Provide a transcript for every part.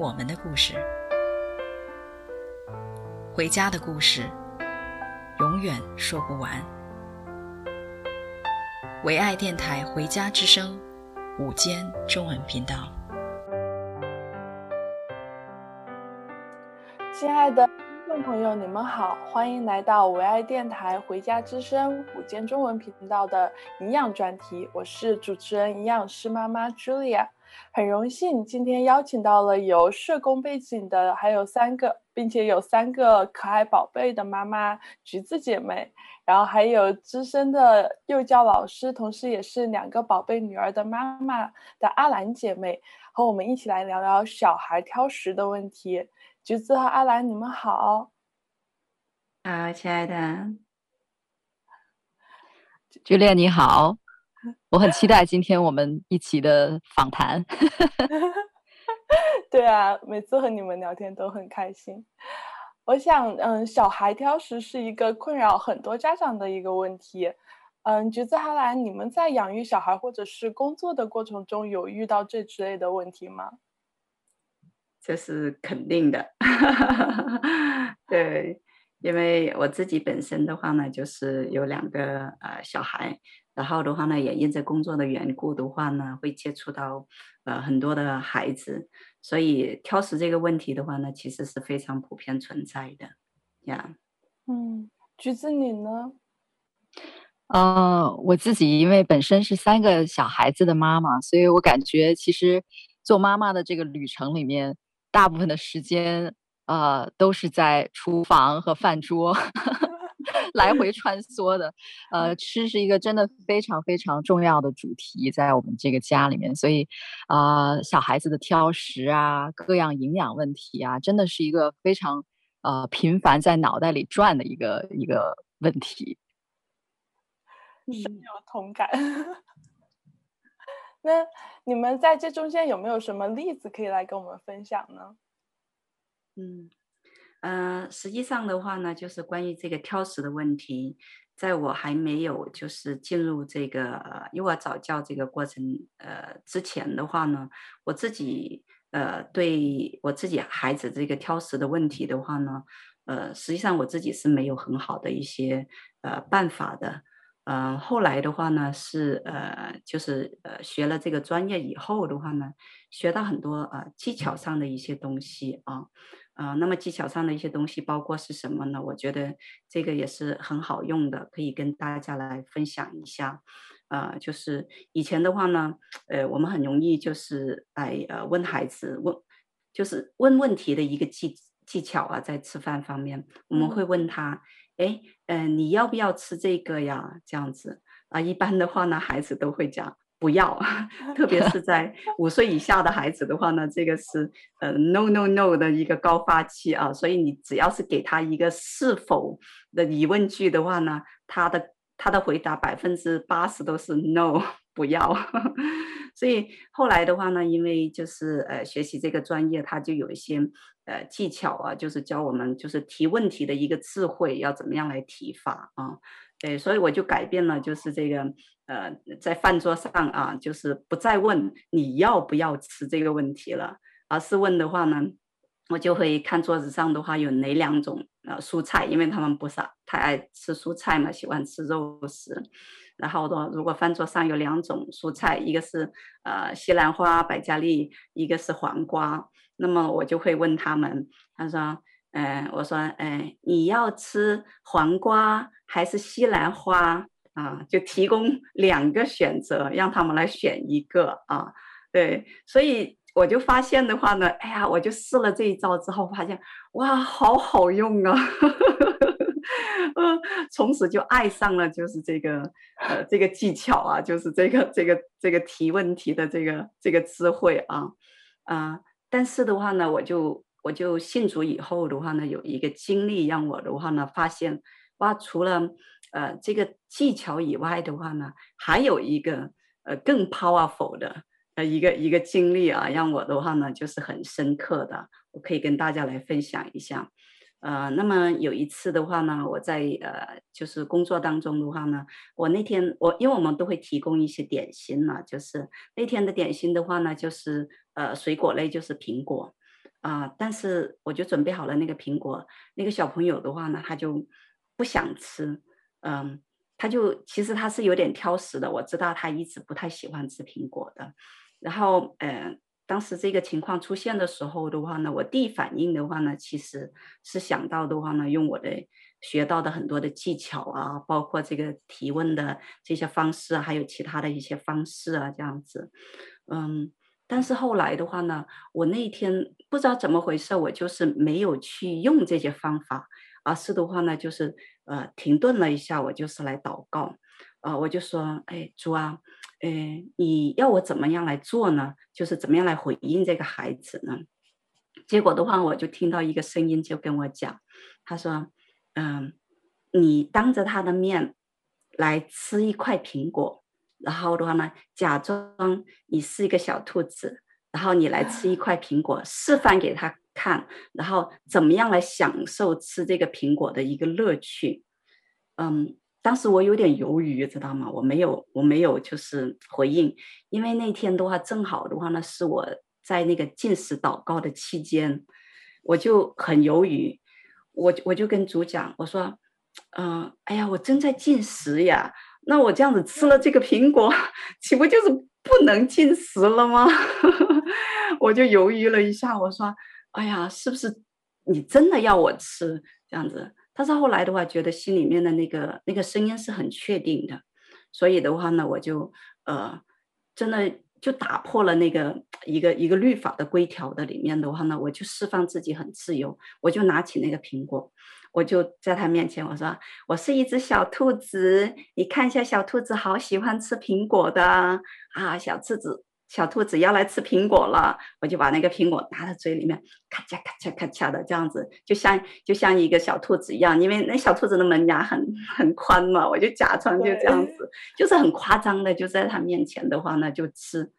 我们的故事，回家的故事，永远说不完。唯爱电台《回家之声》午间中文频道，亲爱的听众朋友，你们好，欢迎来到唯爱电台《回家之声》午间中文频道的营养专题，我是主持人营养师妈妈 Julia。很荣幸今天邀请到了有社工背景的，还有三个，并且有三个可爱宝贝的妈妈橘子姐妹，然后还有资深的幼教老师，同时也是两个宝贝女儿的妈妈的阿兰姐妹，和我们一起来聊聊小孩挑食的问题。橘子和阿兰，你们好。好，亲爱的，Julia 你好。我很期待今天我们一起的访谈。对啊，每次和你们聊天都很开心。我想，嗯，小孩挑食是一个困扰很多家长的一个问题。嗯，橘子哈兰，你们在养育小孩或者是工作的过程中有遇到这之类的问题吗？这是肯定的。对，因为我自己本身的话呢，就是有两个呃小孩。然后的话呢，也因着工作的缘故的话呢，会接触到呃很多的孩子，所以挑食这个问题的话呢，其实是非常普遍存在的，呀。嗯，橘子你呢？呃，我自己因为本身是三个小孩子的妈妈，所以我感觉其实做妈妈的这个旅程里面，大部分的时间呃都是在厨房和饭桌。来回穿梭的，呃，吃是一个真的非常非常重要的主题，在我们这个家里面，所以，啊、呃，小孩子的挑食啊，各样营养问题啊，真的是一个非常呃频繁在脑袋里转的一个一个问题。深有同感。那你们在这中间有没有什么例子可以来跟我们分享呢？嗯。嗯、呃，实际上的话呢，就是关于这个挑食的问题，在我还没有就是进入这个幼儿早教这个过程呃之前的话呢，我自己呃对我自己孩子这个挑食的问题的话呢，呃，实际上我自己是没有很好的一些呃办法的。嗯、后来的话呢，是呃就是呃学了这个专业以后的话呢，学到很多呃技巧上的一些东西啊。啊、呃，那么技巧上的一些东西包括是什么呢？我觉得这个也是很好用的，可以跟大家来分享一下。啊、呃，就是以前的话呢，呃，我们很容易就是来呃问孩子问，就是问问题的一个技技巧啊，在吃饭方面，我们会问他，哎，嗯、呃，你要不要吃这个呀？这样子啊、呃，一般的话呢，孩子都会讲。不要，特别是在 五岁以下的孩子的话呢，这个是呃 no no no 的一个高发期啊，所以你只要是给他一个是否的疑问句的话呢，他的他的回答百分之八十都是 no 不要，所以后来的话呢，因为就是呃学习这个专业，他就有一些呃技巧啊，就是教我们就是提问题的一个智慧要怎么样来提法啊。对，所以我就改变了，就是这个，呃，在饭桌上啊，就是不再问你要不要吃这个问题了，而是问的话呢，我就会看桌子上的话有哪两种呃蔬菜，因为他们不是太爱吃蔬菜嘛，喜欢吃肉食。然后的话如果饭桌上有两种蔬菜，一个是呃西兰花、百家丽，一个是黄瓜，那么我就会问他们，他说。嗯、呃，我说，嗯、呃，你要吃黄瓜还是西兰花啊？就提供两个选择，让他们来选一个啊。对，所以我就发现的话呢，哎呀，我就试了这一招之后，发现哇，好好用啊！嗯，从此就爱上了，就是这个呃这个技巧啊，就是这个这个这个提问题的这个这个智慧啊啊。但是的话呢，我就我就信主以后的话呢，有一个经历让我的话呢发现，哇，除了呃这个技巧以外的话呢，还有一个呃更 powerful 的呃一个一个经历啊，让我的话呢就是很深刻的，我可以跟大家来分享一下。呃，那么有一次的话呢，我在呃，就是工作当中的话呢，我那天我因为我们都会提供一些点心嘛，就是那天的点心的话呢，就是呃水果类，就是苹果啊，但是我就准备好了那个苹果，那个小朋友的话呢，他就不想吃，嗯，他就其实他是有点挑食的，我知道他一直不太喜欢吃苹果的，然后呃。当时这个情况出现的时候的话呢，我第一反应的话呢，其实是想到的话呢，用我的学到的很多的技巧啊，包括这个提问的这些方式，还有其他的一些方式啊，这样子，嗯，但是后来的话呢，我那一天不知道怎么回事，我就是没有去用这些方法，而是的话呢，就是呃停顿了一下，我就是来祷告，呃，我就说，哎，主啊。呃，你要我怎么样来做呢？就是怎么样来回应这个孩子呢？结果的话，我就听到一个声音就跟我讲，他说：“嗯，你当着他的面来吃一块苹果，然后的话呢，假装你是一个小兔子，然后你来吃一块苹果，示范给他看，然后怎么样来享受吃这个苹果的一个乐趣。”嗯。当时我有点犹豫，知道吗？我没有，我没有就是回应，因为那天的话正好的话呢，是我在那个进食祷告的期间，我就很犹豫，我我就跟主讲，我说，嗯、呃，哎呀，我正在进食呀，那我这样子吃了这个苹果，岂不就是不能进食了吗？我就犹豫了一下，我说，哎呀，是不是你真的要我吃这样子？但是后来的话，觉得心里面的那个那个声音是很确定的，所以的话呢，我就呃，真的就打破了那个一个一个律法的规条的里面的话呢，我就释放自己很自由，我就拿起那个苹果，我就在他面前我说，我是一只小兔子，你看一下小兔子好喜欢吃苹果的啊，小兔子。小兔子要来吃苹果了，我就把那个苹果拿到嘴里面，咔嚓咔嚓咔嚓的这样子，就像就像一个小兔子一样，因为那小兔子的门牙很很宽嘛，我就假装就这样子，就是很夸张的，就在他面前的话呢就吃，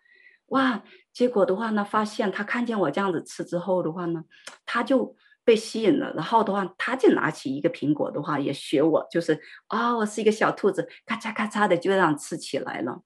哇，结果的话呢，发现他看见我这样子吃之后的话呢，他就被吸引了，然后的话他就拿起一个苹果的话也学我，就是啊、我是一个小兔子，咔嚓咔嚓的就这样吃起来了，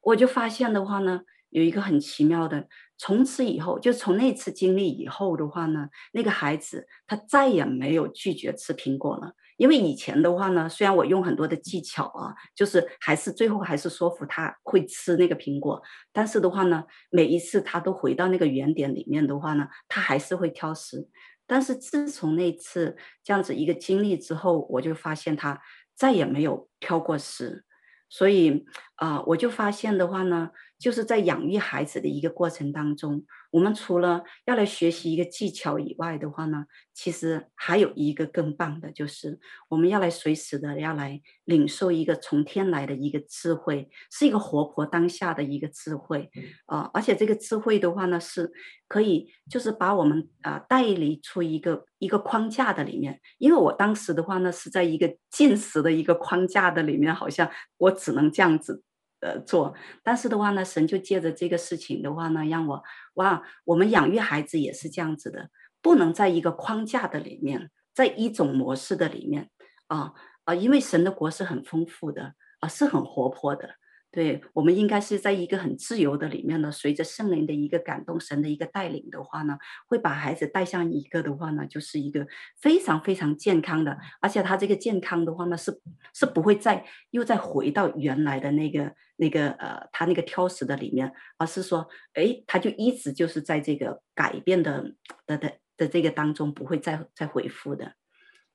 我就发现的话呢。有一个很奇妙的，从此以后，就从那次经历以后的话呢，那个孩子他再也没有拒绝吃苹果了。因为以前的话呢，虽然我用很多的技巧啊，就是还是最后还是说服他会吃那个苹果，但是的话呢，每一次他都回到那个原点里面的话呢，他还是会挑食。但是自从那次这样子一个经历之后，我就发现他再也没有挑过食。所以啊、呃，我就发现的话呢，就是在养育孩子的一个过程当中，我们除了要来学习一个技巧以外的话呢，其实还有一个更棒的，就是我们要来随时的要来领受一个从天来的一个智慧，是一个活泼当下的一个智慧啊、呃，而且这个智慧的话呢，是可以就是把我们啊、呃、带离出一个一个框架的里面，因为我当时的话呢，是在一个禁食的一个框架的里面，好像我只能这样子。呃，做，但是的话呢，神就借着这个事情的话呢，让我哇，我们养育孩子也是这样子的，不能在一个框架的里面，在一种模式的里面啊啊，因为神的国是很丰富的啊，是很活泼的。对，我们应该是在一个很自由的里面呢，随着圣灵的一个感动，神的一个带领的话呢，会把孩子带向一个的话呢，就是一个非常非常健康的，而且他这个健康的话呢，是是不会再又再回到原来的那个那个呃，他那个挑食的里面，而是说，哎，他就一直就是在这个改变的的的的这个当中，不会再再回复的。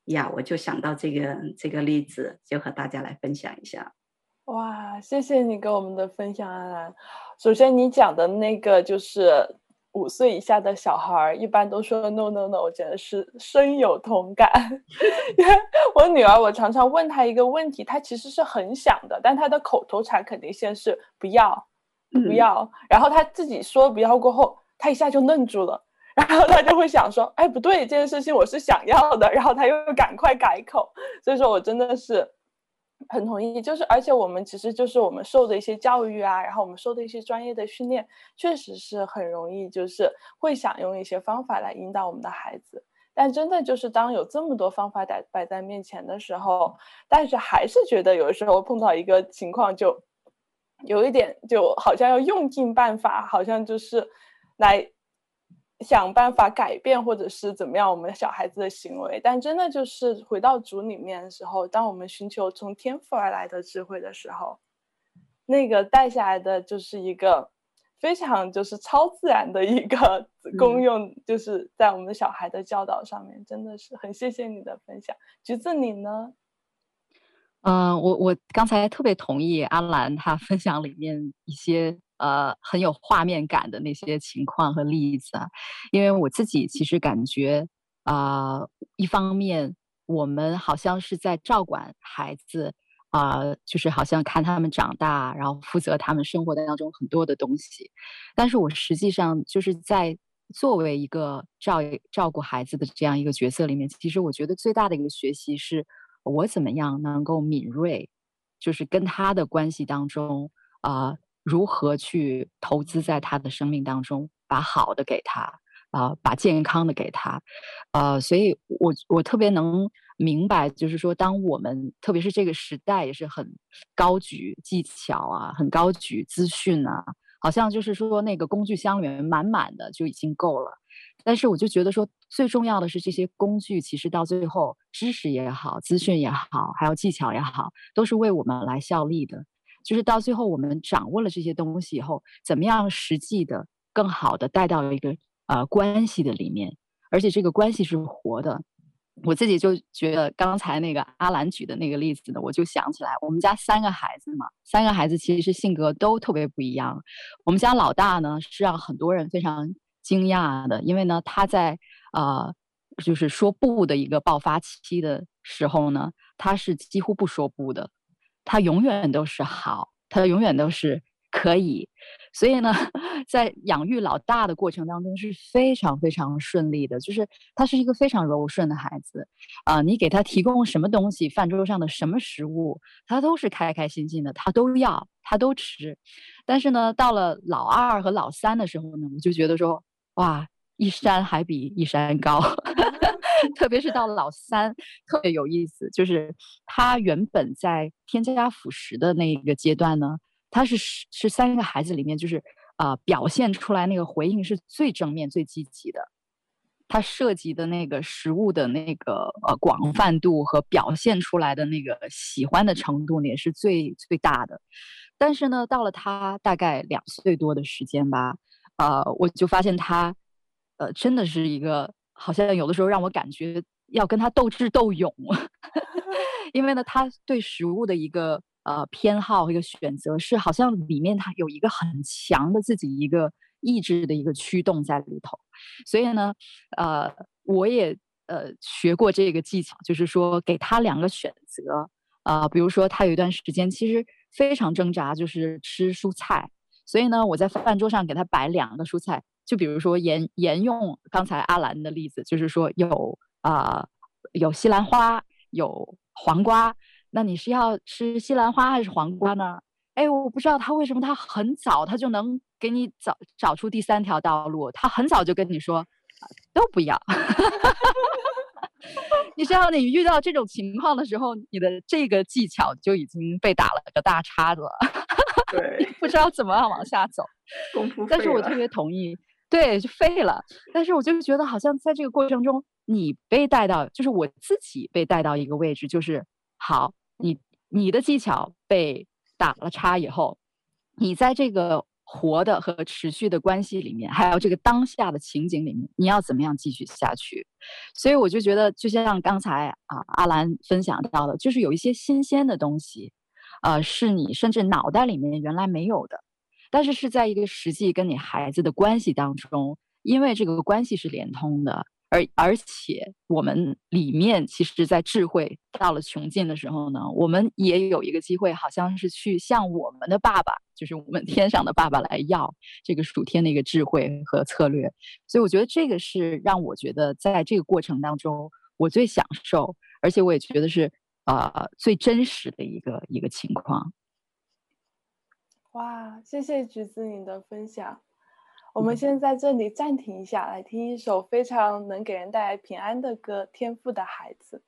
呀，我就想到这个这个例子，就和大家来分享一下。哇，谢谢你给我们的分享，安安。首先，你讲的那个就是五岁以下的小孩儿，一般都说 no no no，我觉得是深有同感。因为我女儿，我常常问她一个问题，她其实是很想的，但她的口头禅肯定先是不要，不要，嗯、然后她自己说不要过后，她一下就愣住了。然后他就会想说，哎，不对，这件事情我是想要的，然后他又赶快改口。所以说我真的是很同意，就是而且我们其实就是我们受的一些教育啊，然后我们受的一些专业的训练，确实是很容易就是会想用一些方法来引导我们的孩子。但真的就是当有这么多方法摆摆在面前的时候，但是还是觉得有的时候碰到一个情况，就有一点就好像要用尽办法，好像就是来想办法改变或者是怎么样我们小孩子的行为。但真的就是回到主里面的时候，当我们寻求从天赋而来的智慧的时候，那个带下来的就是一个。非常就是超自然的一个功用，就是在我们的小孩的教导上面，嗯、真的是很谢谢你的分享。橘子，你呢？嗯、呃，我我刚才特别同意阿兰她分享里面一些呃很有画面感的那些情况和例子啊，因为我自己其实感觉啊、一方面我们好像是在照管孩子。啊、就是好像看他们长大，然后负责他们生活当中很多的东西。但是我实际上就是在作为一个照照顾孩子的这样一个角色里面，其实我觉得最大的一个学习是我怎么样能够敏锐，就是跟他的关系当中啊、如何去投资在他的生命当中，把好的给他啊、把健康的给他，呃，所以我我特别能。明白，就是说，当我们特别是这个时代也是很高举技巧啊，很高举资讯啊，好像就是说那个工具箱里面满满的就已经够了。但是我就觉得说，最重要的是这些工具，其实到最后，知识也好，资讯也好，还有技巧也好，都是为我们来效力的。就是到最后，我们掌握了这些东西以后，怎么样实际的、更好的带到一个呃关系的里面，而且这个关系是活的。我自己就觉得刚才那个阿兰举的那个例子呢，我就想起来，我们家三个孩子嘛，三个孩子其实性格都特别不一样。我们家老大呢是让很多人非常惊讶的，因为呢他在呃就是说不的一个爆发期的时候呢，他是几乎不说不的，他永远都是好，他永远都是。可以，所以呢，在养育老大的过程当中是非常非常顺利的，就是他是一个非常柔顺的孩子，啊、你给他提供什么东西，饭桌上的什么食物，他都是开开心心的，他都要，他都吃。但是呢，到了老二和老三的时候呢，我就觉得说，哇，一山还比一山高，特别是到老三，特别有意思，就是他原本在添加辅食的那个阶段呢。他是是三个孩子里面，就是啊、表现出来那个回应是最正面、最积极的。他涉及的那个食物的那个呃广泛度和表现出来的那个喜欢的程度，也是最最大的。但是呢，到了他大概两岁多的时间吧，呃，我就发现他，呃，真的是一个好像有的时候让我感觉要跟他斗智斗勇，因为呢，他对食物的一个。呃，偏好和一个选择是好像里面他有一个很强的自己一个意志的一个驱动在里头，所以呢，呃，我也呃学过这个技巧，就是说给他两个选择，啊、呃，比如说他有一段时间其实非常挣扎，就是吃蔬菜，所以呢，我在饭桌上给他摆两个蔬菜，就比如说沿沿用刚才阿兰的例子，就是说有啊、呃、有西兰花，有黄瓜。那你是要吃西兰花还是黄瓜呢？哎，我不知道他为什么他很早他就能给你找找出第三条道路，他很早就跟你说都不要。你知道你遇到这种情况的时候，你的这个技巧就已经被打了个大叉子了。对，不知道怎么样往下走。功夫。但是我特别同意，对，就废了。但是我就是觉得好像在这个过程中，你被带到，就是我自己被带到一个位置，就是好。你你的技巧被打了叉以后，你在这个活的和持续的关系里面，还有这个当下的情景里面，你要怎么样继续下去？所以我就觉得，就像刚才啊阿兰分享到的，就是有一些新鲜的东西，呃，是你甚至脑袋里面原来没有的，但是是在一个实际跟你孩子的关系当中，因为这个关系是连通的，而而且我们里面其实，在智慧到了穷尽的时候呢，我们也有一个机会，好像是去向我们的爸爸，就是我们天上的爸爸来要这个属天的一个智慧和策略。所以我觉得这个是让我觉得在这个过程当中，我最享受，而且我也觉得是啊、呃、最真实的一个一个情况。哇，谢谢橘子你的分享。我们先在这里暂停一下，来听一首非常能给人带来平安的歌，《天赋的孩子》。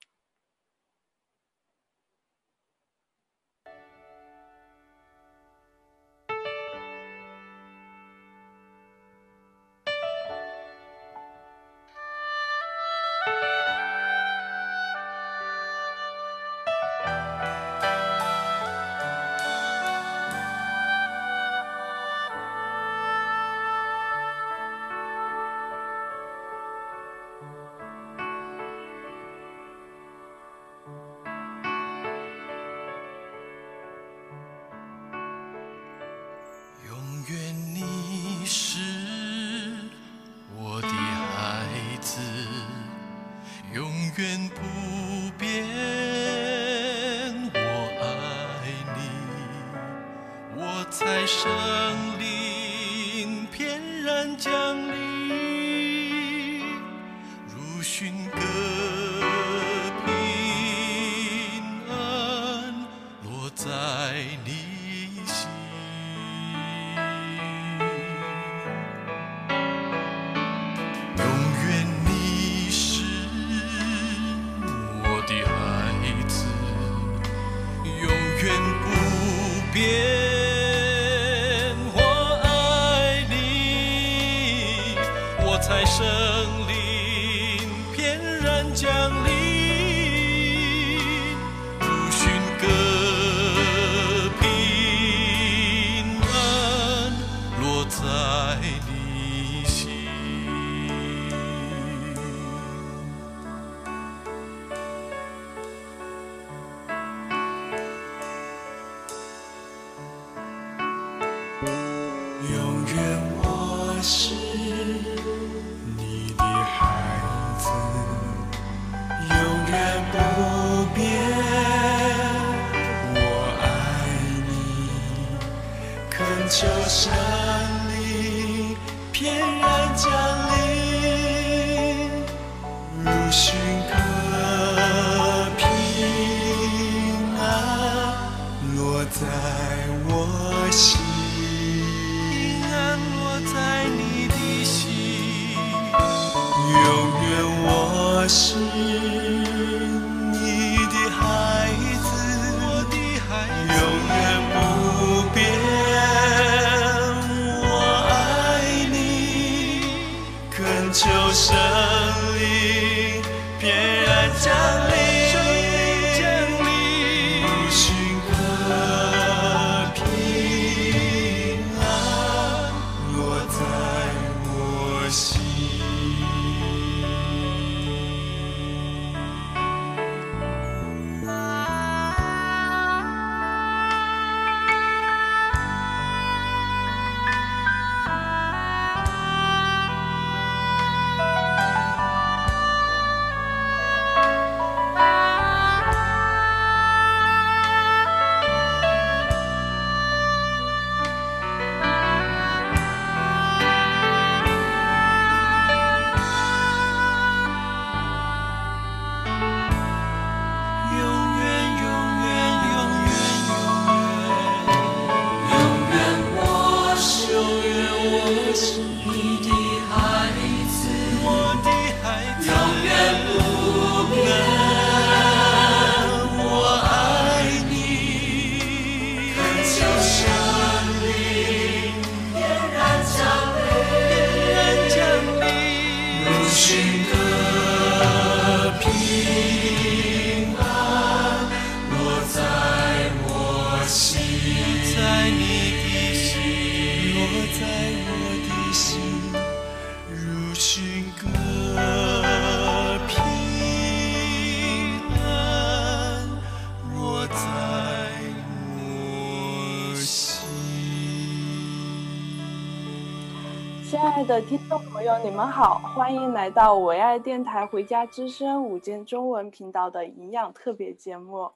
欢迎来到唯爱电台《回家之声》午间中文频道的营养特别节目。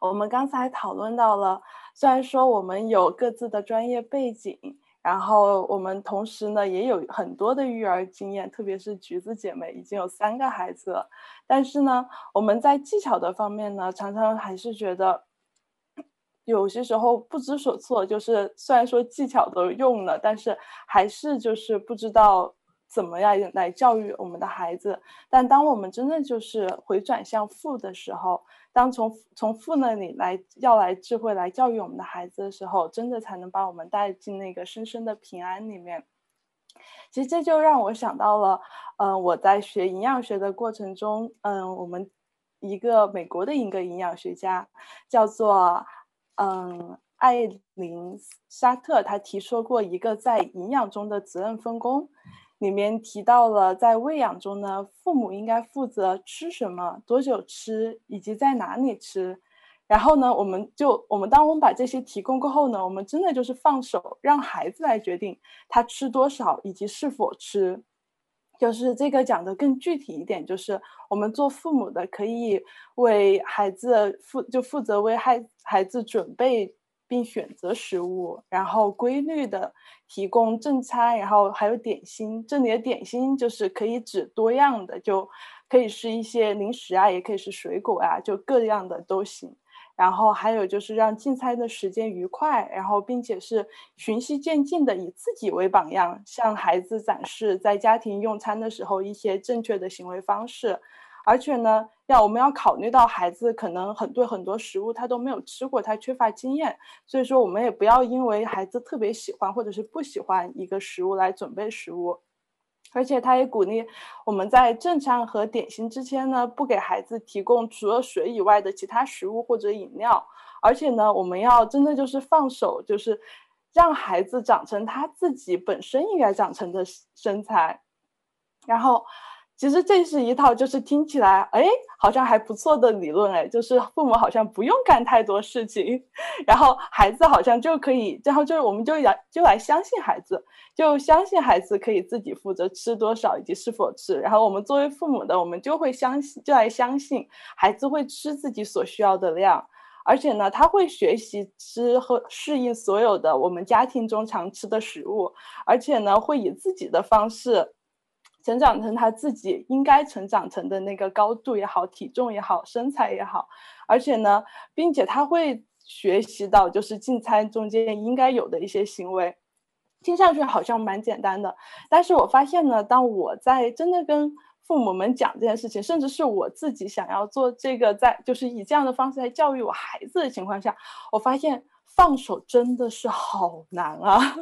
我们刚才讨论到了，虽然说我们有各自的专业背景，然后我们同时呢也有很多的育儿经验，特别是橘子姐妹已经有三个孩子了，但是呢，我们在技巧的方面呢，常常还是觉得。有些时候不知所措，就是虽然说技巧都用了，但是还是就是不知道怎么样来教育我们的孩子。但当我们真的就是回转向父的时候，当从从父那里来要来智慧来教育我们的孩子的时候，真的才能把我们带进那个深深的平安里面。其实这就让我想到了，嗯、我在学营养学的过程中，嗯、我们一个美国的一个营养学家叫做。嗯，艾琳沙特他提出过一个在营养中的责任分工，里面提到了在喂养中呢，父母应该负责吃什么、多久吃以及在哪里吃。然后呢，我们就我们当我们把这些提供过后呢，我们真的就是放手让孩子来决定他吃多少以及是否吃。就是这个讲的更具体一点，就是我们做父母的可以为孩子负就负责为孩孩子准备并选择食物，然后规律的提供正餐，然后还有点心。这里的点心就是可以指多样的，就可以是一些零食啊，也可以是水果啊，就各样的都行。然后还有就是让进餐的时间愉快，然后并且是循序渐进的，以自己为榜样，向孩子展示在家庭用餐的时候一些正确的行为方式。而且呢，要我们要考虑到孩子可能很多很多食物他都没有吃过，他缺乏经验，所以说我们也不要因为孩子特别喜欢或者是不喜欢一个食物来准备食物。而且他也鼓励我们在正餐和点心之间呢，不给孩子提供除了水以外的其他食物或者饮料。而且呢，我们要真的就是放手，就是让孩子长成他自己本身应该长成的身材，然后。其实这是一套，就是听起来，哎，好像还不错的理论，哎，就是父母好像不用干太多事情，然后孩子好像就可以，然后就是我们就来就来相信孩子，就相信孩子可以自己负责吃多少以及是否吃，然后我们作为父母的，我们就会相信，就来相信孩子会吃自己所需要的量，而且呢，他会学习吃和适应所有的我们家庭中常吃的食物，而且呢，会以自己的方式。成长成他自己应该成长成的那个高度也好，体重也好，身材也好，而且呢，并且他会学习到就是进餐中间应该有的一些行为，听上去好像蛮简单的，但是我发现呢，当我在真的跟父母们讲这件事情，甚至是我自己想要做这个，在就是以这样的方式来教育我孩子的情况下，我发现放手真的是好难啊。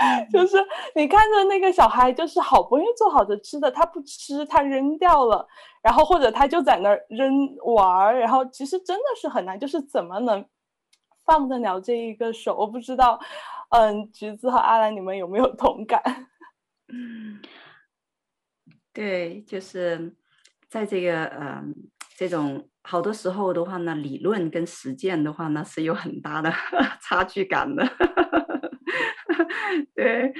就是你看着那个小孩，就是好不容易做好的吃的，他不吃，他扔掉了，然后或者他就在那儿扔玩儿，然后其实真的是很难，就是怎么能放得了这一个手？我不知道，嗯，橘子和阿兰，你们有没有同感？嗯，对，就是在这个嗯这种好多时候的话呢，理论跟实践的话呢是有很大的 差距感的。对，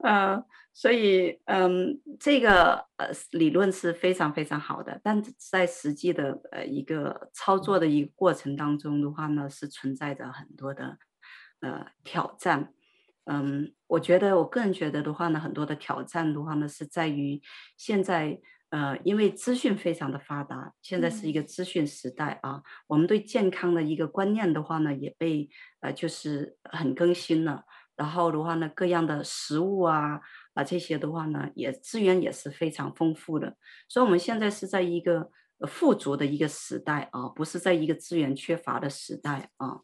嗯、呃，所以，嗯，这个呃理论是非常非常好的，但在实际的呃一个操作的一个过程当中的话呢，是存在着很多的呃挑战。嗯，我觉得我个人觉得的话呢，很多的挑战的话呢，是在于现在呃，因为资讯非常的发达，现在是一个资讯时代啊，嗯、我们对健康的一个观念的话呢，也被呃就是很更新了。然后的话呢，各样的食物啊啊这些的话呢，也资源也是非常丰富的。所以，我们现在是在一个富足的一个时代啊，不是在一个资源缺乏的时代啊。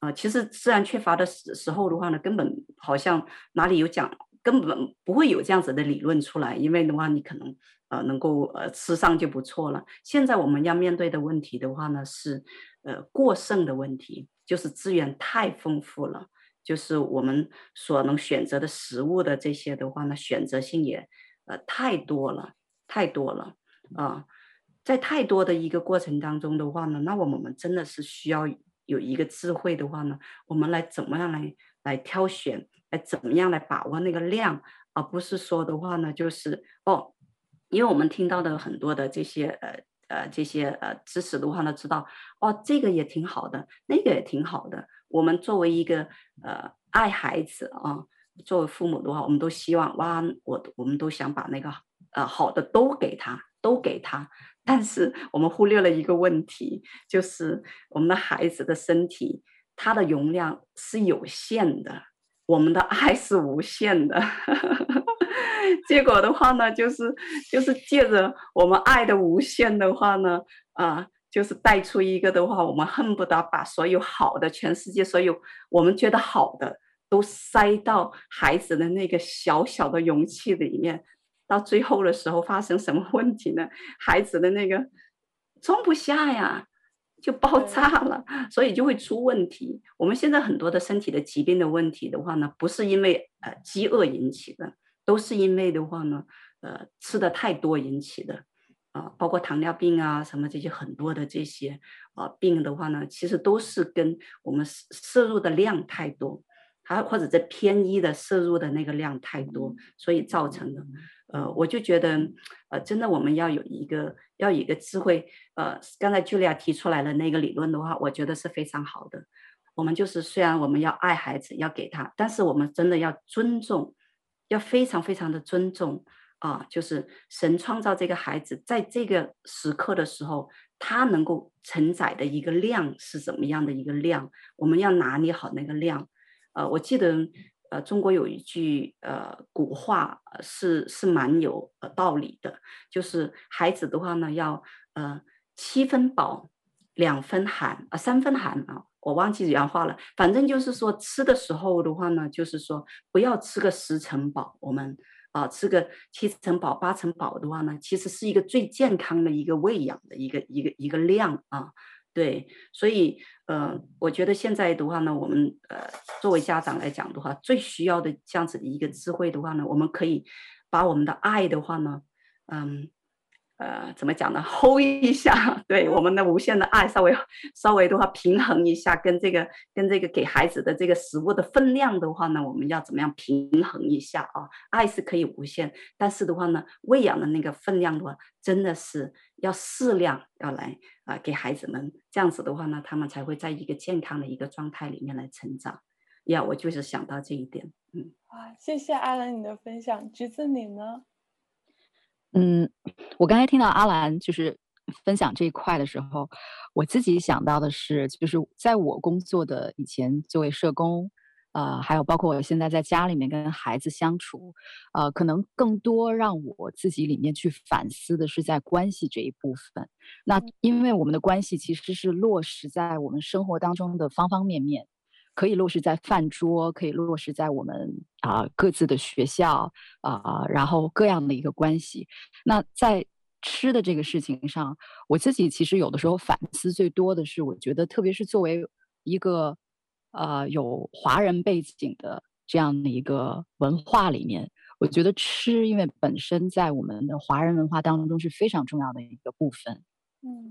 呃，其实资源缺乏的时时候的话呢，根本好像哪里有讲，根本不会有这样子的理论出来。因为的话，你可能呃能够呃吃上就不错了。现在我们要面对的问题的话呢，是呃过剩的问题，就是资源太丰富了。就是我们所能选择的食物的这些的话呢，选择性也呃太多了，太多了啊、呃，在太多的一个过程当中的话呢，那我们真的是需要有一个智慧的话呢，我们来怎么样来来挑选来怎么样来把握那个量，而不是说的话呢，就是哦，因为我们听到的很多的这些呃呃这些呃知识的话呢，知道哦这个也挺好的，那个也挺好的。我们作为一个呃爱孩子啊，作为父母的话，我们都希望哇，我我们都想把那个呃好的都给他，都给他。但是我们忽略了一个问题，就是我们的孩子的身体，它的容量是有限的，我们的爱是无限的。结果的话呢，就是就是借着我们爱的无限的话呢，啊，就是带出一个的话，我们恨不得把所有好的，全世界所有我们觉得好的，都塞到孩子的那个小小的容器里面。到最后的时候发生什么问题呢？孩子的那个装不下呀，就爆炸了，所以就会出问题。我们现在很多的身体的疾病的问题的话呢，不是因为呃饥饿引起的，都是因为的话呢，呃吃的太多引起的啊、呃，包括糖尿病啊什么这些很多的这些啊、呃、病的话呢，其实都是跟我们摄入的量太多，还或者在偏一的摄入的那个量太多，所以造成的。呃，我就觉得，呃，真的我们要有一个要有一个智慧。呃，刚才 Julia 提出来的那个理论的话，我觉得是非常好的。我们就是虽然我们要爱孩子，要给他，但是我们真的要尊重，要非常非常的尊重啊、就是神创造这个孩子，在这个时刻的时候，他能够承载的一个量是怎么样的一个量，我们要拿捏好那个量。呃，我记得。呃，中国有一句呃古话，是是蛮有呃道理的，就是孩子的话呢，要呃七分饱，两分寒啊、呃，三分寒啊，我忘记原话了。反正就是说吃的时候的话呢，就是说不要吃个十成饱，我们啊、吃个七成饱、八成饱的话呢，其实是一个最健康的一个喂养的一个一个一个量啊。对，所以呃，我觉得现在的话呢，我们呃作为家长来讲的话，最需要的这样子的一个智慧的话呢，我们可以把我们的爱的话呢，嗯。呃，怎么讲呢？hold 一下，对我们的无限的爱，稍微稍微的话平衡一下，跟这个跟这个给孩子的这个食物的分量的话呢，我们要怎么样平衡一下啊？爱是可以无限，但是的话呢，喂养的那个分量的话，真的是要适量，要来啊、给孩子们这样子的话呢，他们才会在一个健康的一个状态里面来成长。呀，我就是想到这一点，嗯。啊，谢谢阿兰你的分享，橘子你呢？嗯，我刚才听到阿兰就是分享这一块的时候，我自己想到的是，就是在我工作的以前作为社工，呃，还有包括我现在在家里面跟孩子相处，呃，可能更多让我自己里面去反思的是在关系这一部分。那因为我们的关系其实是落实在我们生活当中的方方面面。可以落实在饭桌，可以落实在我们啊、各自的学校啊、然后各样的一个关系。那在吃的这个事情上，我自己其实有的时候反思最多的是，我觉得特别是作为一个呃有华人背景的这样的一个文化里面，我觉得吃，因为本身在我们的华人文化当中是非常重要的一个部分。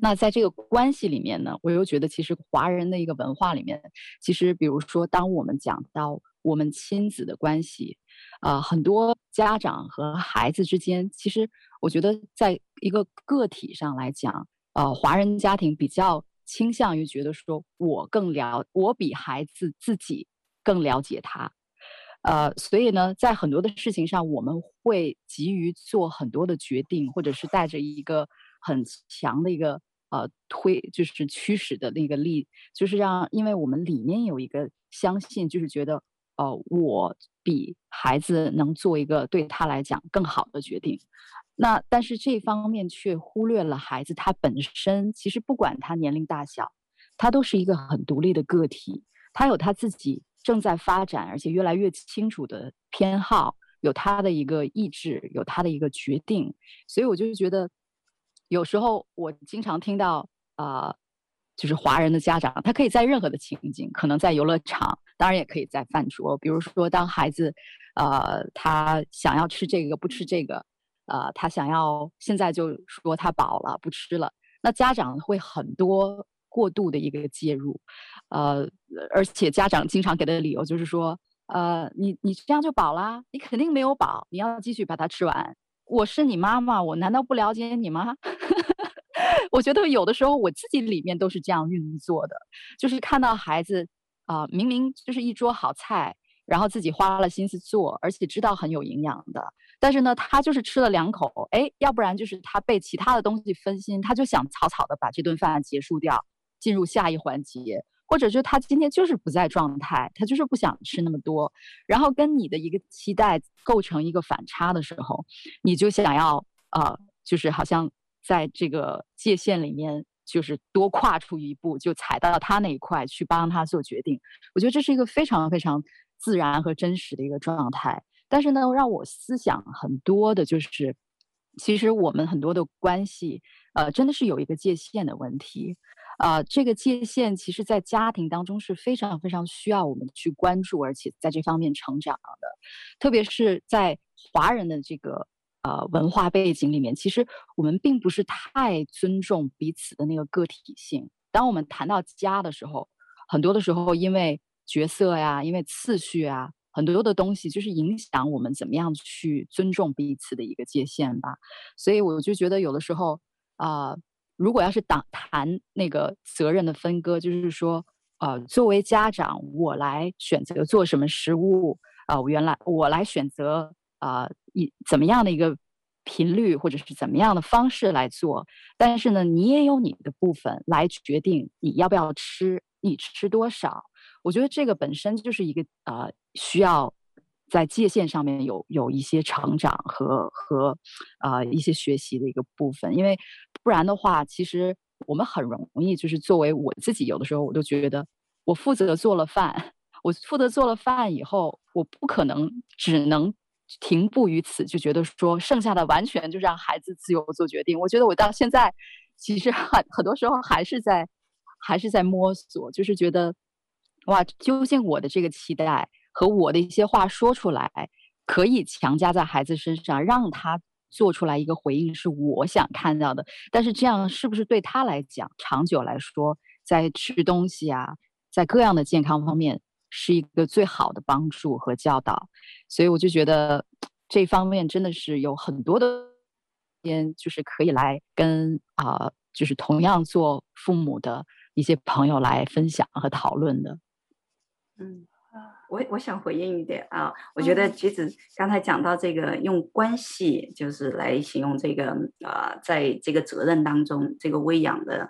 那在这个关系里面呢，我又觉得其实华人的一个文化里面，其实比如说，当我们讲到我们亲子的关系，啊、呃，很多家长和孩子之间，其实我觉得在一个个体上来讲，呃，华人家庭比较倾向于觉得说，我更了，我比孩子自己更了解他，呃，所以呢，在很多的事情上，我们会急于做很多的决定，或者是带着一个。很强的一个呃推，就是驱使的那个力，就是让，因为我们里面有一个相信，就是觉得，呃，我比孩子能做一个对他来讲更好的决定。那但是这方面却忽略了孩子他本身，其实不管他年龄大小，他都是一个很独立的个体，他有他自己正在发展，而且越来越清楚的偏好，有他的一个意志，有他的一个决定。所以我就觉得。有时候我经常听到啊、呃，就是华人的家长，他可以在任何的情景，可能在游乐场，当然也可以在饭桌。比如说，当孩子，呃，他想要吃这个不吃这个，呃，他想要现在就说他饱了不吃了，那家长会很多过度的一个介入，呃，而且家长经常给的理由就是说，呃，你你这样就饱啦？你肯定没有饱，你要继续把它吃完。我是你妈妈，我难道不了解你吗？我觉得有的时候我自己里面都是这样运作的，就是看到孩子啊、明明就是一桌好菜，然后自己花了心思做，而且知道很有营养的，但是呢，他就是吃了两口，哎，要不然就是他被其他的东西分心，他就想草草的把这顿饭结束掉，进入下一环节。或者就他今天就是不在状态，他就是不想吃那么多，然后跟你的一个期待构成一个反差的时候，你就想要呃，就是好像在这个界限里面，就是多跨出一步，就踩到他那一块去帮他做决定。我觉得这是一个非常非常自然和真实的一个状态。但是呢，让我思想很多的就是，其实我们很多的关系，呃，真的是有一个界限的问题。呃，这个界限其实，在家庭当中是非常非常需要我们去关注，而且在这方面成长的。特别是在华人的这个呃文化背景里面，其实我们并不是太尊重彼此的那个个体性。当我们谈到家的时候，很多的时候因为角色呀，因为次序啊，很多的东西就是影响我们怎么样去尊重彼此的一个界限吧。所以我就觉得有的时候啊。如果要是谈谈那个责任的分割，就是说，呃，作为家长，我来选择做什么食物，啊、呃，原来我来选择啊，一、怎么样的一个频率，或者是怎么样的方式来做。但是呢，你也有你的部分来决定你要不要吃，你吃多少。我觉得这个本身就是一个呃，需要在界限上面有有一些成长和和啊、一些学习的一个部分，因为。不然的话，其实我们很容易就是作为我自己，有的时候我都觉得，我负责做了饭，我负责做了饭以后，我不可能只能停步于此，就觉得说剩下的完全就让孩子自由做决定。我觉得我到现在其实很很多时候还是在还是在摸索，就是觉得哇，究竟我的这个期待和我的一些话说出来，可以强加在孩子身上，让他。做出来一个回应是我想看到的，但是这样是不是对他来讲，长久来说，在吃东西啊，在各样的健康方面，是一个最好的帮助和教导？所以我就觉得这方面真的是有很多的，边就是可以来跟啊、就是同样做父母的一些朋友来分享和讨论的。嗯。我我想回应一点啊，我觉得橘子刚才讲到这个用关系就是来形容这个啊、呃，在这个责任当中，这个喂养的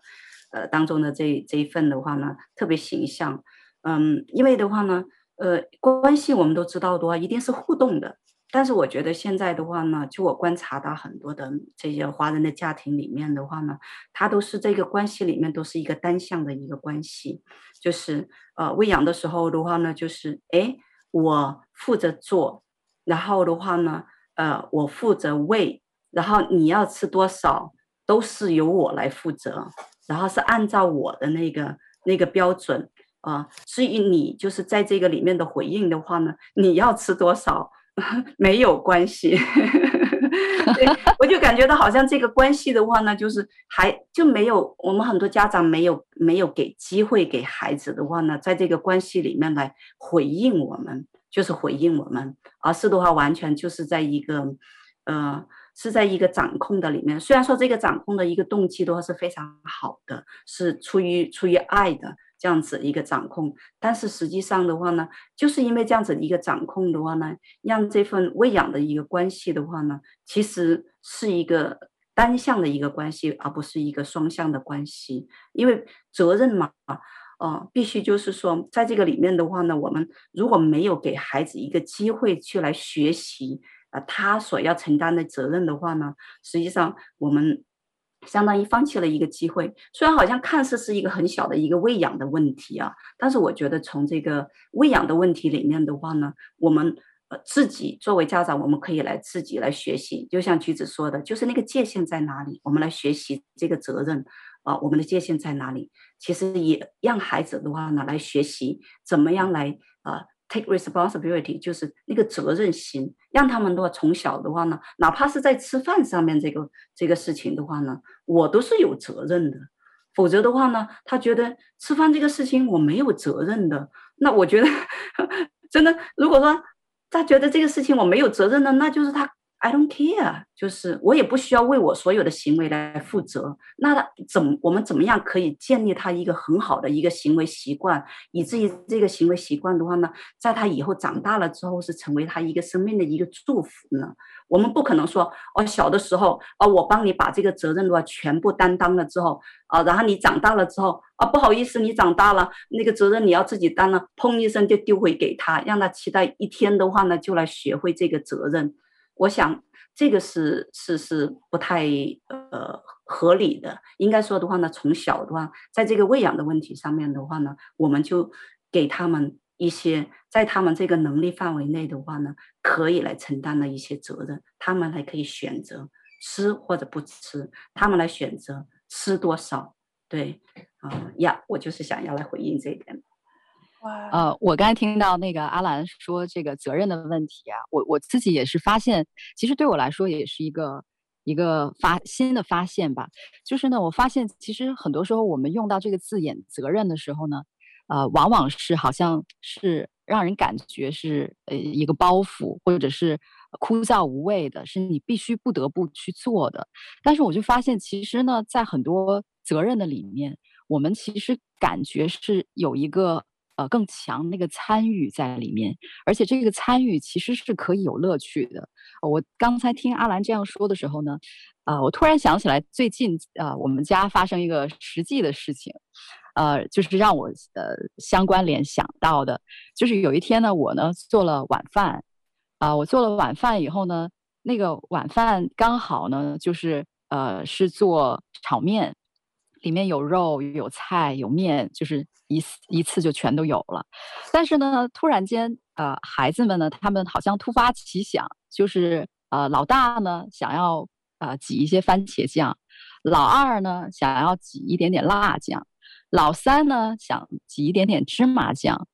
呃当中的这这一份的话呢，特别形象。嗯，因为的话呢，呃，关系我们都知道的话，一定是互动的。但是我觉得现在的话呢，就我观察到很多的这些华人的家庭里面的话呢，他都是这个关系里面都是一个单向的一个关系，就是呃喂养的时候的话呢，就是哎我负责做，然后的话呢，呃我负责喂，然后你要吃多少都是由我来负责，然后是按照我的那个那个标准啊，至于你就是在这个里面的回应的话呢，你要吃多少。没有关系，对，我就感觉到好像这个关系的话呢，就是还就没有我们很多家长没有没有给机会给孩子的话呢，在这个关系里面来回应我们，就是回应我们，而是的话完全就是在一个呃是在一个掌控的里面。虽然说这个掌控的一个动机的话是非常好的，是出于出于爱的。这样子一个掌控，但是实际上的话呢，就是因为这样子一个掌控的话呢，让这份喂养的一个关系的话呢，其实是一个单向的一个关系，而不是一个双向的关系。因为责任嘛，啊、呃，必须就是说，在这个里面的话呢，我们如果没有给孩子一个机会去来学习啊、他所要承担的责任的话呢，实际上我们。相当于放弃了一个机会，虽然好像看似是一个很小的一个喂养的问题啊，但是我觉得从这个喂养的问题里面的话呢，我们呃自己作为家长，我们可以来自己来学习，就像橘子说的，就是那个界限在哪里，我们来学习这个责任啊，我们的界限在哪里？其实也让孩子的话呢来学习怎么样来啊。Take responsibility 就是那个责任心，让他们的话从小的话呢，哪怕是在吃饭上面这个这个事情的话呢，我都是有责任的。否则的话呢，他觉得吃饭这个事情我没有责任的。那我觉得 真的，如果说他觉得这个事情我没有责任呢，那就是他。I don't care，就是我也不需要为我所有的行为来负责。那他怎我们怎么样可以建立他一个很好的一个行为习惯，以至于这个行为习惯的话呢，在他以后长大了之后是成为他一个生命的一个祝福呢？我们不可能说，哦，小的时候啊，我帮你把这个责任的话全部担当了之后啊，然后你长大了之后啊，不好意思，你长大了，那个责任你要自己担了，砰一声就丢回给他，让他期待一天的话呢，就来学会这个责任。我想这个是是是不太呃合理的。应该说的话呢，从小的话，在这个喂养的问题上面的话呢，我们就给他们一些在他们这个能力范围内的话呢，可以来承担的一些责任，他们还可以选择吃或者不吃，他们来选择吃多少。对，啊呀，我就是想要来回应这一点。呃，我刚才听到那个阿兰说这个责任的问题啊，我我自己也是发现，其实对我来说也是一个一个发新的发现吧。就是呢，我发现其实很多时候我们用到这个字眼“责任”的时候呢，呃，往往是好像是让人感觉是呃一个包袱，或者是枯燥无味的，是你必须不得不去做的。但是我就发现，其实呢，在很多责任的里面，我们其实感觉是有一个。呃，更强那个参与在里面，而且这个参与其实是可以有乐趣的。我刚才听阿兰这样说的时候呢，啊、我突然想起来最近啊、我们家发生一个实际的事情，呃，就是让我呃相关联想到的，就是有一天呢，我呢做了晚饭，啊、我做了晚饭以后呢，那个晚饭刚好呢就是呃是做炒面。里面有肉、有菜、有面，就是一次一次就全都有了。但是呢，突然间，呃，孩子们呢，他们好像突发奇想，就是呃，老大呢想要呃挤一些番茄酱，老二呢想要挤一点点辣酱，老三呢想挤一点点芝麻酱。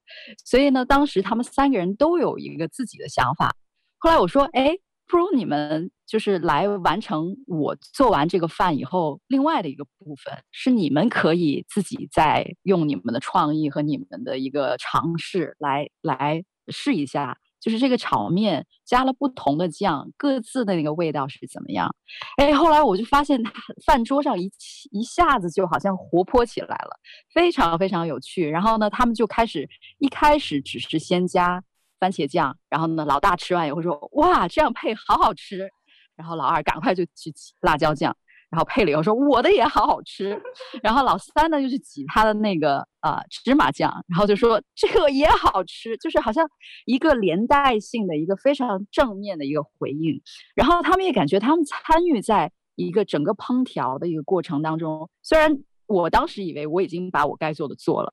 所以呢，当时他们三个人都有一个自己的想法。后来我说，哎。不如你们就是来完成我做完这个饭以后，另外的一个部分是你们可以自己再用你们的创意和你们的一个尝试来来试一下，就是这个炒面加了不同的酱，各自的那个味道是怎么样？哎，后来我就发现他饭桌上一一下子就好像活泼起来了，非常非常有趣。然后呢，他们就开始一开始只是先加。番茄酱，然后呢，老大吃完以后说：“哇，这样配好好吃。”然后老二赶快就去挤辣椒酱，然后配了以后说：“我的也好好吃。”然后老三呢，就去挤他的那个呃芝麻酱，然后就说：“这个也好吃。”就是好像一个连带性的一个非常正面的一个回应。然后他们也感觉他们参与在一个整个烹调的一个过程当中。虽然我当时以为我已经把我该做的做了，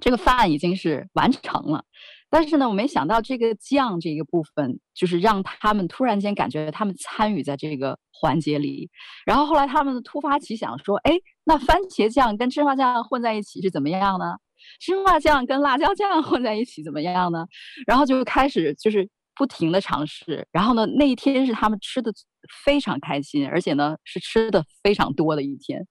这个饭已经是完成了。但是呢，我没想到这个酱这个部分，就是让他们突然间感觉他们参与在这个环节里。然后后来他们突发奇想说：“哎，那番茄酱跟芝麻酱混在一起是怎么样呢？芝麻酱跟辣椒酱 混在一起怎么样呢？”然后就开始就是不停的尝试。然后呢，那一天是他们吃的非常开心，而且呢是吃的非常多的一天。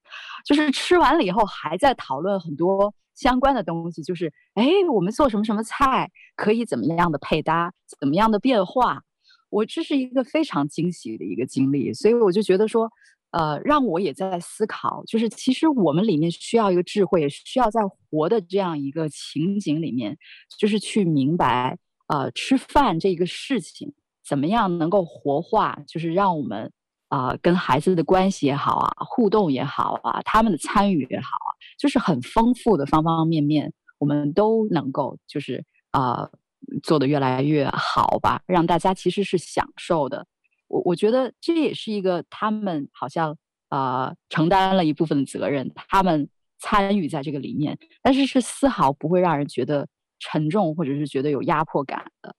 就是吃完了以后还在讨论很多。相关的东西就是，哎，我们做什么什么菜可以怎么样的配搭，怎么样的变化？我这是一个非常惊喜的一个经历，所以我就觉得说，呃，让我也在思考，就是其实我们里面需要一个智慧，需要在活的这样一个情景里面，就是去明白，呃，吃饭这个事情怎么样能够活化，就是让我们。啊、跟孩子的关系也好啊，互动也好啊，他们的参与也好啊，就是很丰富的方方面面，我们都能够就是啊、做得越来越好吧，让大家其实是享受的。我我觉得这也是一个他们好像啊、承担了一部分的责任，他们参与在这个里面，但是是丝毫不会让人觉得沉重或者是觉得有压迫感的。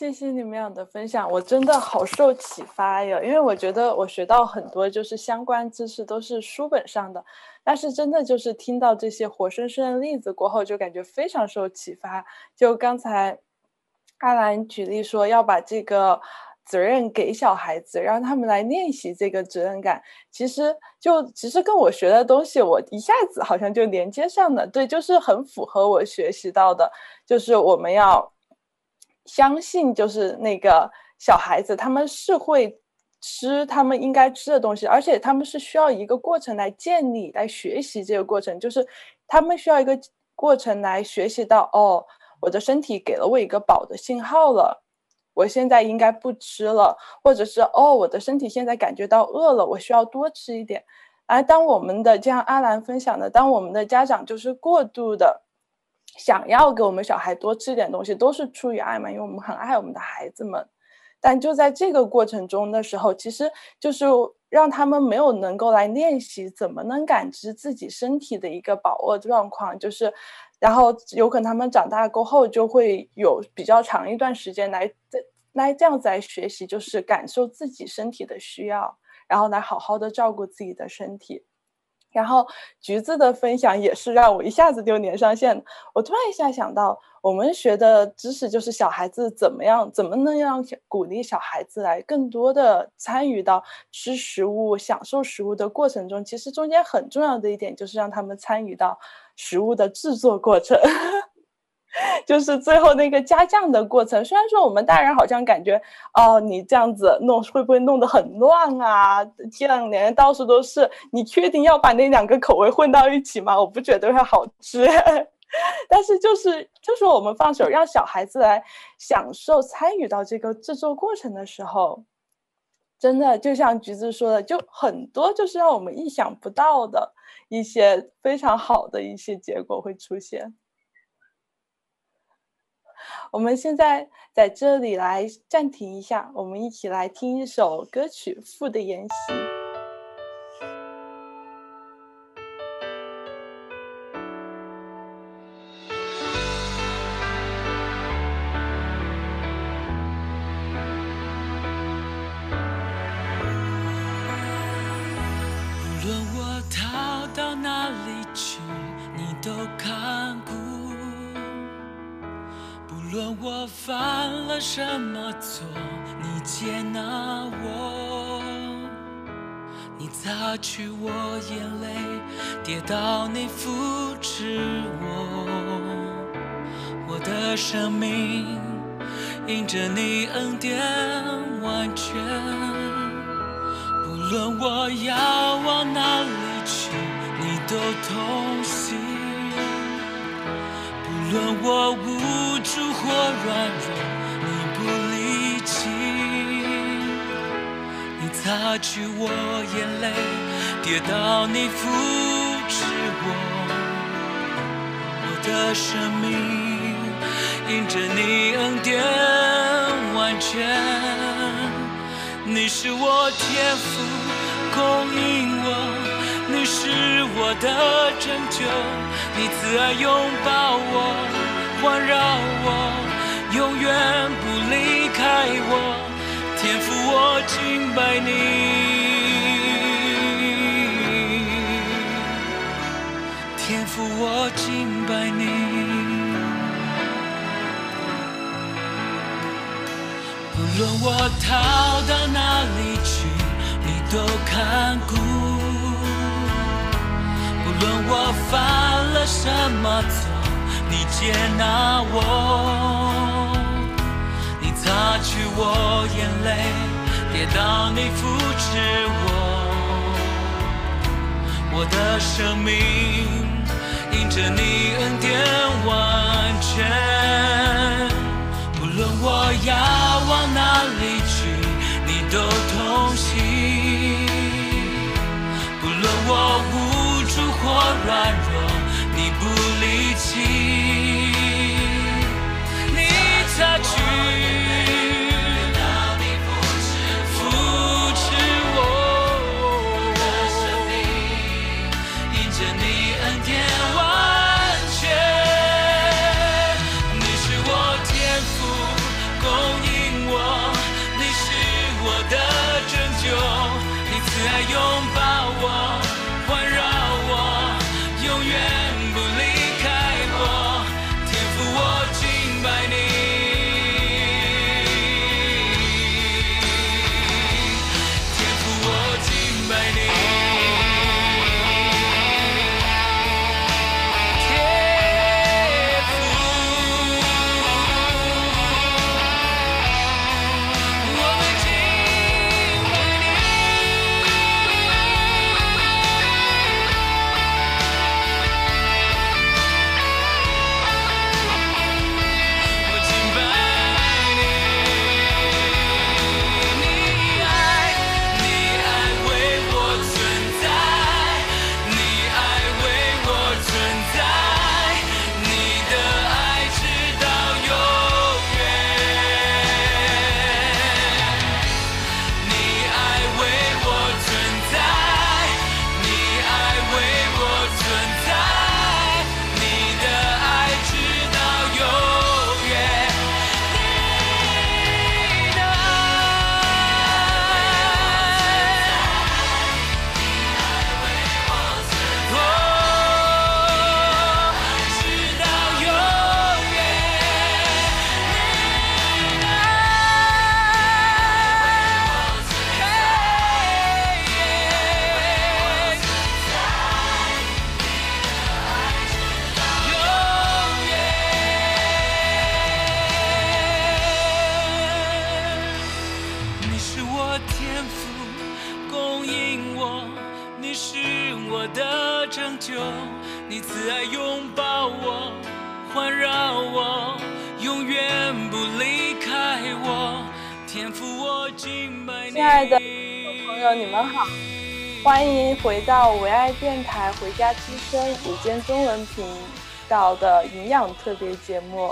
谢谢你们俩的分享，我真的好受启发呀！因为我觉得我学到很多，就是相关知识都是书本上的，但是真的就是听到这些活生生的例子过后，就感觉非常受启发。就刚才阿兰举例说要把这个责任给小孩子，让他们来练习这个责任感。其实就其实跟我学的东西，我一下子好像就连接上了。对，就是很符合我学习到的，就是我们要相信，就是那个小孩子他们是会吃他们应该吃的东西，而且他们是需要一个过程来建立、来学习这个过程，就是他们需要一个过程来学习到哦。我的身体给了我一个饱的信号了，我现在应该不吃了，或者是哦，我的身体现在感觉到饿了，我需要多吃一点。而当我们的这样阿兰分享的，当我们的家长就是过度的想要给我们小孩多吃点东西，都是出于爱嘛，因为我们很爱我们的孩子们。但就在这个过程中的时候，其实就是让他们没有能够来练习怎么能感知自己身体的一个饱饿状况，就是。然后有可能他们长大过后就会有比较长一段时间来这来这样子来学习，就是感受自己身体的需要，然后来好好的照顾自己的身体。然后橘子的分享也是让我一下子就连上线。我突然一下想到，我们学的知识就是小孩子怎么样，怎么能让鼓励小孩子来更多的参与到吃食物、享受食物的过程中。其实中间很重要的一点就是让他们参与到食物的制作过程。就是最后那个加酱的过程，虽然说我们大人好像感觉，哦，你这样子弄会不会弄得很乱啊？酱连到处都是，你确定要把那两个口味混到一起吗？我不觉得会好吃。但是就是就是我们放手让小孩子来享受参与到这个制作过程的时候，真的就像橘子说的，就很多就是让我们意想不到的一些非常好的一些结果会出现。我们现在在这里来暂停一下，我们一起来听一首歌曲《父的筵席》。什么错，你接纳我，你擦去我眼泪，跌倒你扶持我，我的生命因着你恩典完全。不论我要往哪里去，你都同行。不论我无助或软弱，擦去我眼泪，跌倒你扶持我，我的生命因着你恩典完全，你是我天赋供应我，你是我的拯救。你慈爱拥抱我，环绕我，永远不离开我。天父，我敬拜你。天父，我敬拜你。不论我逃到哪里去，你都看顾。无论我犯了什么错，你接纳我，擦去我眼泪，跌倒你扶持我，我的生命因着你恩典完全。无论我要往哪里去，你都同行。不论我无。助或软弱，家之声》午间中文频道的营养特别节目。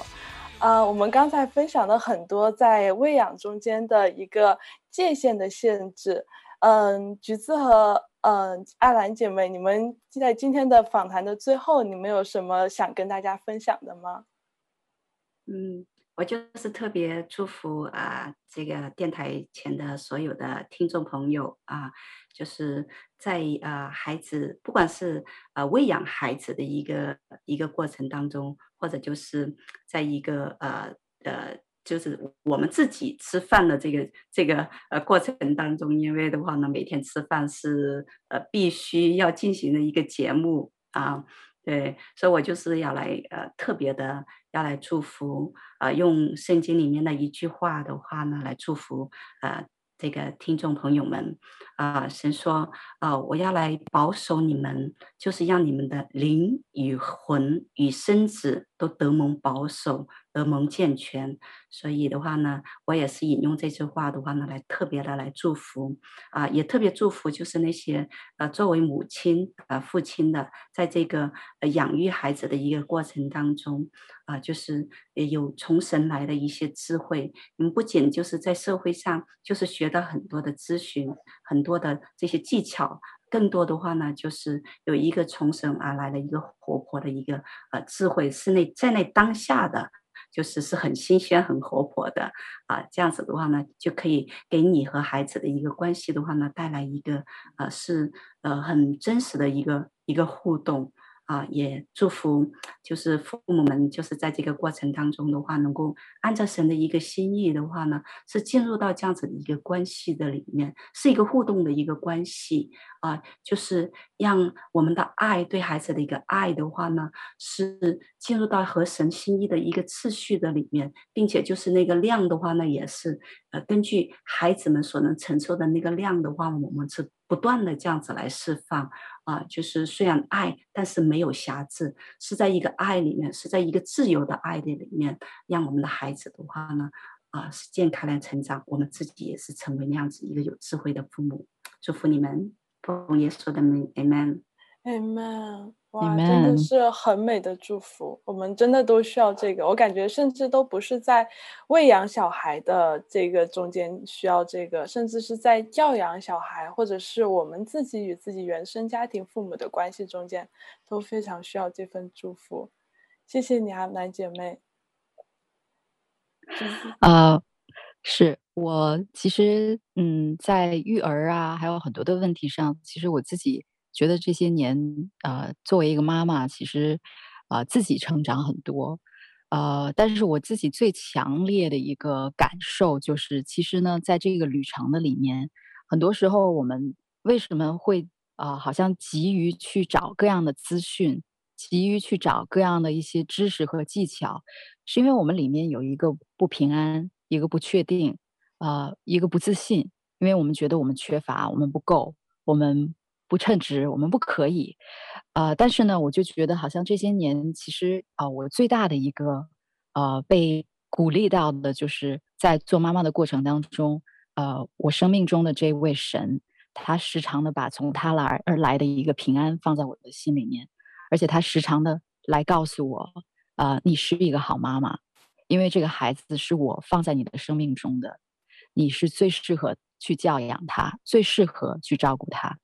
啊、我们刚才分享了很多在喂养中间的一个界限的限制。嗯，橘子和嗯艾兰姐妹，你们在今天的访谈的最后，你们有什么想跟大家分享的吗？嗯，我就是特别祝福啊，这个电台前的所有的听众朋友啊，就是在呃孩子不管是呃喂养孩子的一个一个过程当中。或者就是在一个呃呃，就是我们自己吃饭的这个这个呃过程当中，因为的话呢，每天吃饭是呃必须要进行的一个节目啊，对，所以我就是要来呃特别的要来祝福啊、呃，用圣经里面的一句话的话呢来祝福呃。这个听众朋友们，啊、神说，啊、我要来保守你们，就是让你们的灵与魂与身子都得蒙保守。得蒙健全，所以的话呢，我也是引用这句话的话呢，来特别的来祝福啊，也特别祝福，就是那些呃作为母亲呃父亲的，在这个呃养育孩子的一个过程当中啊，就是也有从神来的一些智慧。你们不仅就是在社会上就是学到很多的咨询，很多的这些技巧，更多的话呢，就是有一个从神而来的一个活泼的一个呃智慧，是那在那当下的。就是是很新鲜、很活泼的啊，这样子的话呢，就可以给你和孩子的一个关系的话呢，带来一个呃是呃很真实的一个一个互动。啊，也祝福，就是父母们，就是在这个过程当中的话，能够按照神的一个心意的话呢，是进入到这样子的一个关系的里面，是一个互动的一个关系啊，就是让我们的爱对孩子的一个爱的话呢，是进入到和神心意的一个次序的里面，并且就是那个量的话呢，也是呃根据孩子们所能承受的那个量的话，我们是。不断的这样子来释放啊，就是虽然爱，但是没有瑕疵，是在一个爱里面，是在一个自由的爱的里面，让我们的孩子的话呢，啊，是健康的成长，我们自己也是成为那样子一个有智慧的父母。祝福你们，奉耶稣的名，Amen，Amen。哇，真的是很美的祝福。我们真的都需要这个。我感觉甚至都不是在喂养小孩的这个中间需要这个，甚至是在教养小孩，或者是我们自己与自己原生家庭父母的关系中间，都非常需要这份祝福。谢谢你啊，南姐妹。啊、呃，是我其实嗯，在育儿啊，还有很多的问题上，其实我自己。觉得这些年，呃，作为一个妈妈，其实，呃，自己成长很多，呃，但是我自己最强烈的一个感受就是，其实呢，在这个旅程的里面，很多时候我们为什么会啊、好像急于去找各样的资讯，急于去找各样的一些知识和技巧，是因为我们里面有一个不平安，一个不确定，啊、一个不自信，因为我们觉得我们缺乏，我们不够，我们。不称职，我们不可以，呃，但是呢，我就觉得好像这些年，其实啊、呃，我最大的一个呃被鼓励到的，就是在做妈妈的过程当中，呃，我生命中的这位神，他时常的把从他来而来的一个平安放在我的心里面，而且他时常的来告诉我，呃，你是一个好妈妈，因为这个孩子是我放在你的生命中的，你是最适合去教养他，最适合去照顾他。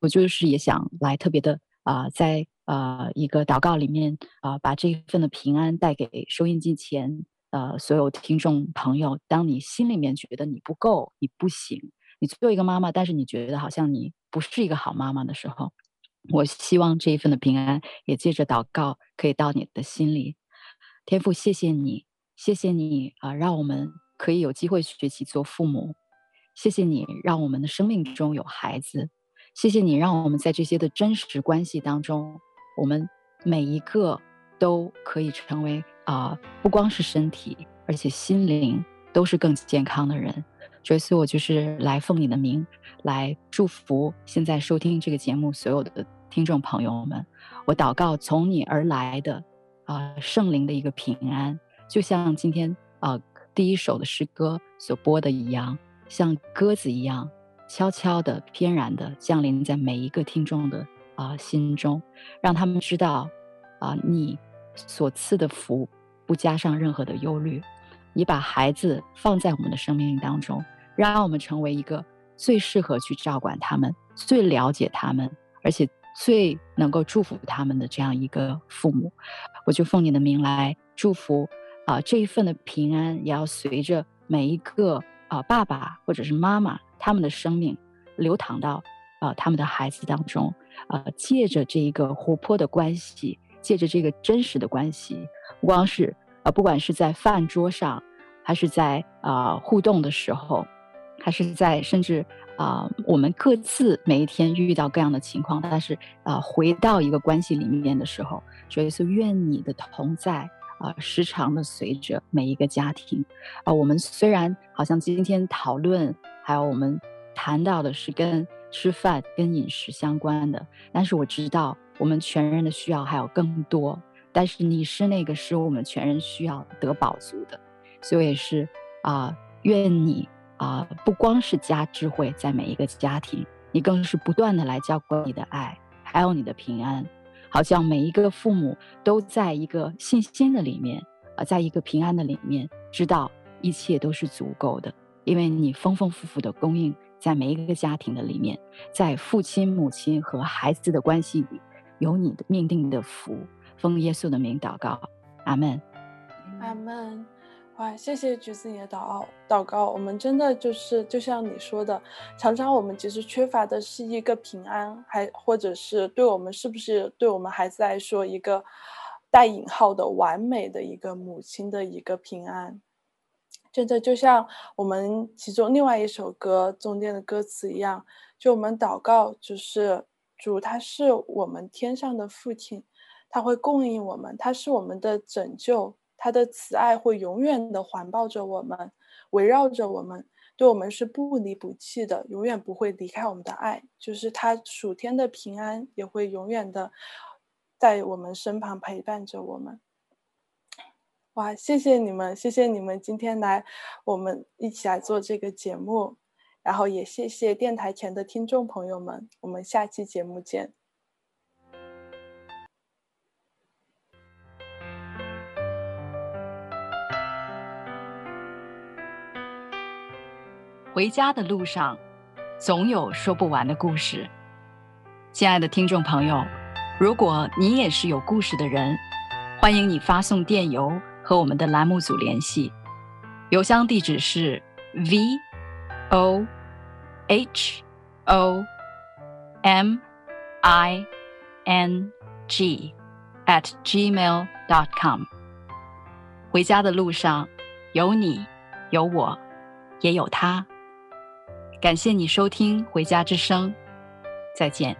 我就是也想来特别的啊、在呃一个祷告里面啊、把这一份的平安带给收音机前呃所有听众朋友。当你心里面觉得你不够，你不行，你做一个妈妈，但是你觉得好像你不是一个好妈妈的时候，我希望这一份的平安也借着祷告可以到你的心里。天父，谢谢你，谢谢你啊、让我们可以有机会学习做父母。谢谢你，让我们的生命中有孩子。谢谢你，让我们在这些的真实关系当中，我们每一个都可以成为啊、不光是身体，而且心灵都是更健康的人。所以，我就是来奉你的名来祝福现在收听这个节目所有的听众朋友们。我祷告从你而来的啊、圣灵的一个平安，就像今天啊、第一首的诗歌所播的一样，像鸽子一样悄悄的、翩然的降临在每一个听众的啊、心中，让他们知道啊、你所赐的福不加上任何的忧虑。你把孩子放在我们的生命当中，让我们成为一个最适合去照管他们、最了解他们，而且最能够祝福他们的这样一个父母。我就奉你的名来祝福啊、这一份的平安也要随着每一个啊、爸爸或者是妈妈他们的生命流淌到啊、他们的孩子当中啊、借着这一个活泼的关系，借着这个真实的关系，不光是啊、不管是在饭桌上。还是在啊、互动的时候，还是在甚至啊、我们各自每一天遇到各样的情况，但是啊、回到一个关系里面的时候，所以说愿你的同在啊、时常的随着每一个家庭啊、我们虽然好像今天讨论，还有我们谈到的是跟吃饭、跟饮食相关的，但是我知道我们全人的需要还有更多，但是你是那个使我们全人需要得饱足的。所以也是啊、愿你啊、不光是加智慧在每一个家庭，你更是不断的来浇灌你的爱，还有你的平安，好像每一个父母都在一个信心的里面啊、在一个平安的里面，知道一切都是足够的，因为你丰丰富富的供应在每一个家庭的里面，在父亲、母亲和孩子的关系里，有你的命定的福。奉耶稣的名祷告，阿门，阿门。哇，谢谢橘子你的祷告，祷告，我们真的就是就像你说的，常常我们其实缺乏的是一个平安，还或者是对我们是不是对我们孩子来说一个带引号的完美的一个母亲的一个平安，真的就像我们其中另外一首歌中间的歌词一样，就我们祷告就是主他是我们天上的父亲，他会供应我们，他是我们的拯救。他的慈爱会永远的环抱着我们，围绕着我们，对我们是不离不弃的，永远不会离开我们的爱。就是他属天的平安也会永远的在我们身旁陪伴着我们。哇，谢谢你们，谢谢你们今天来我们一起来做这个节目，然后也谢谢电台前的听众朋友们，我们下期节目见。回家的路上，总有说不完的故事。亲爱的听众朋友，如果你也是有故事的人，欢迎你发送电邮和我们的栏目组联系。邮箱地址是 v o h o m i n g at gmail dot com。回家的路上，有你，有我，也有他。感谢你收听《回家之声》，再见。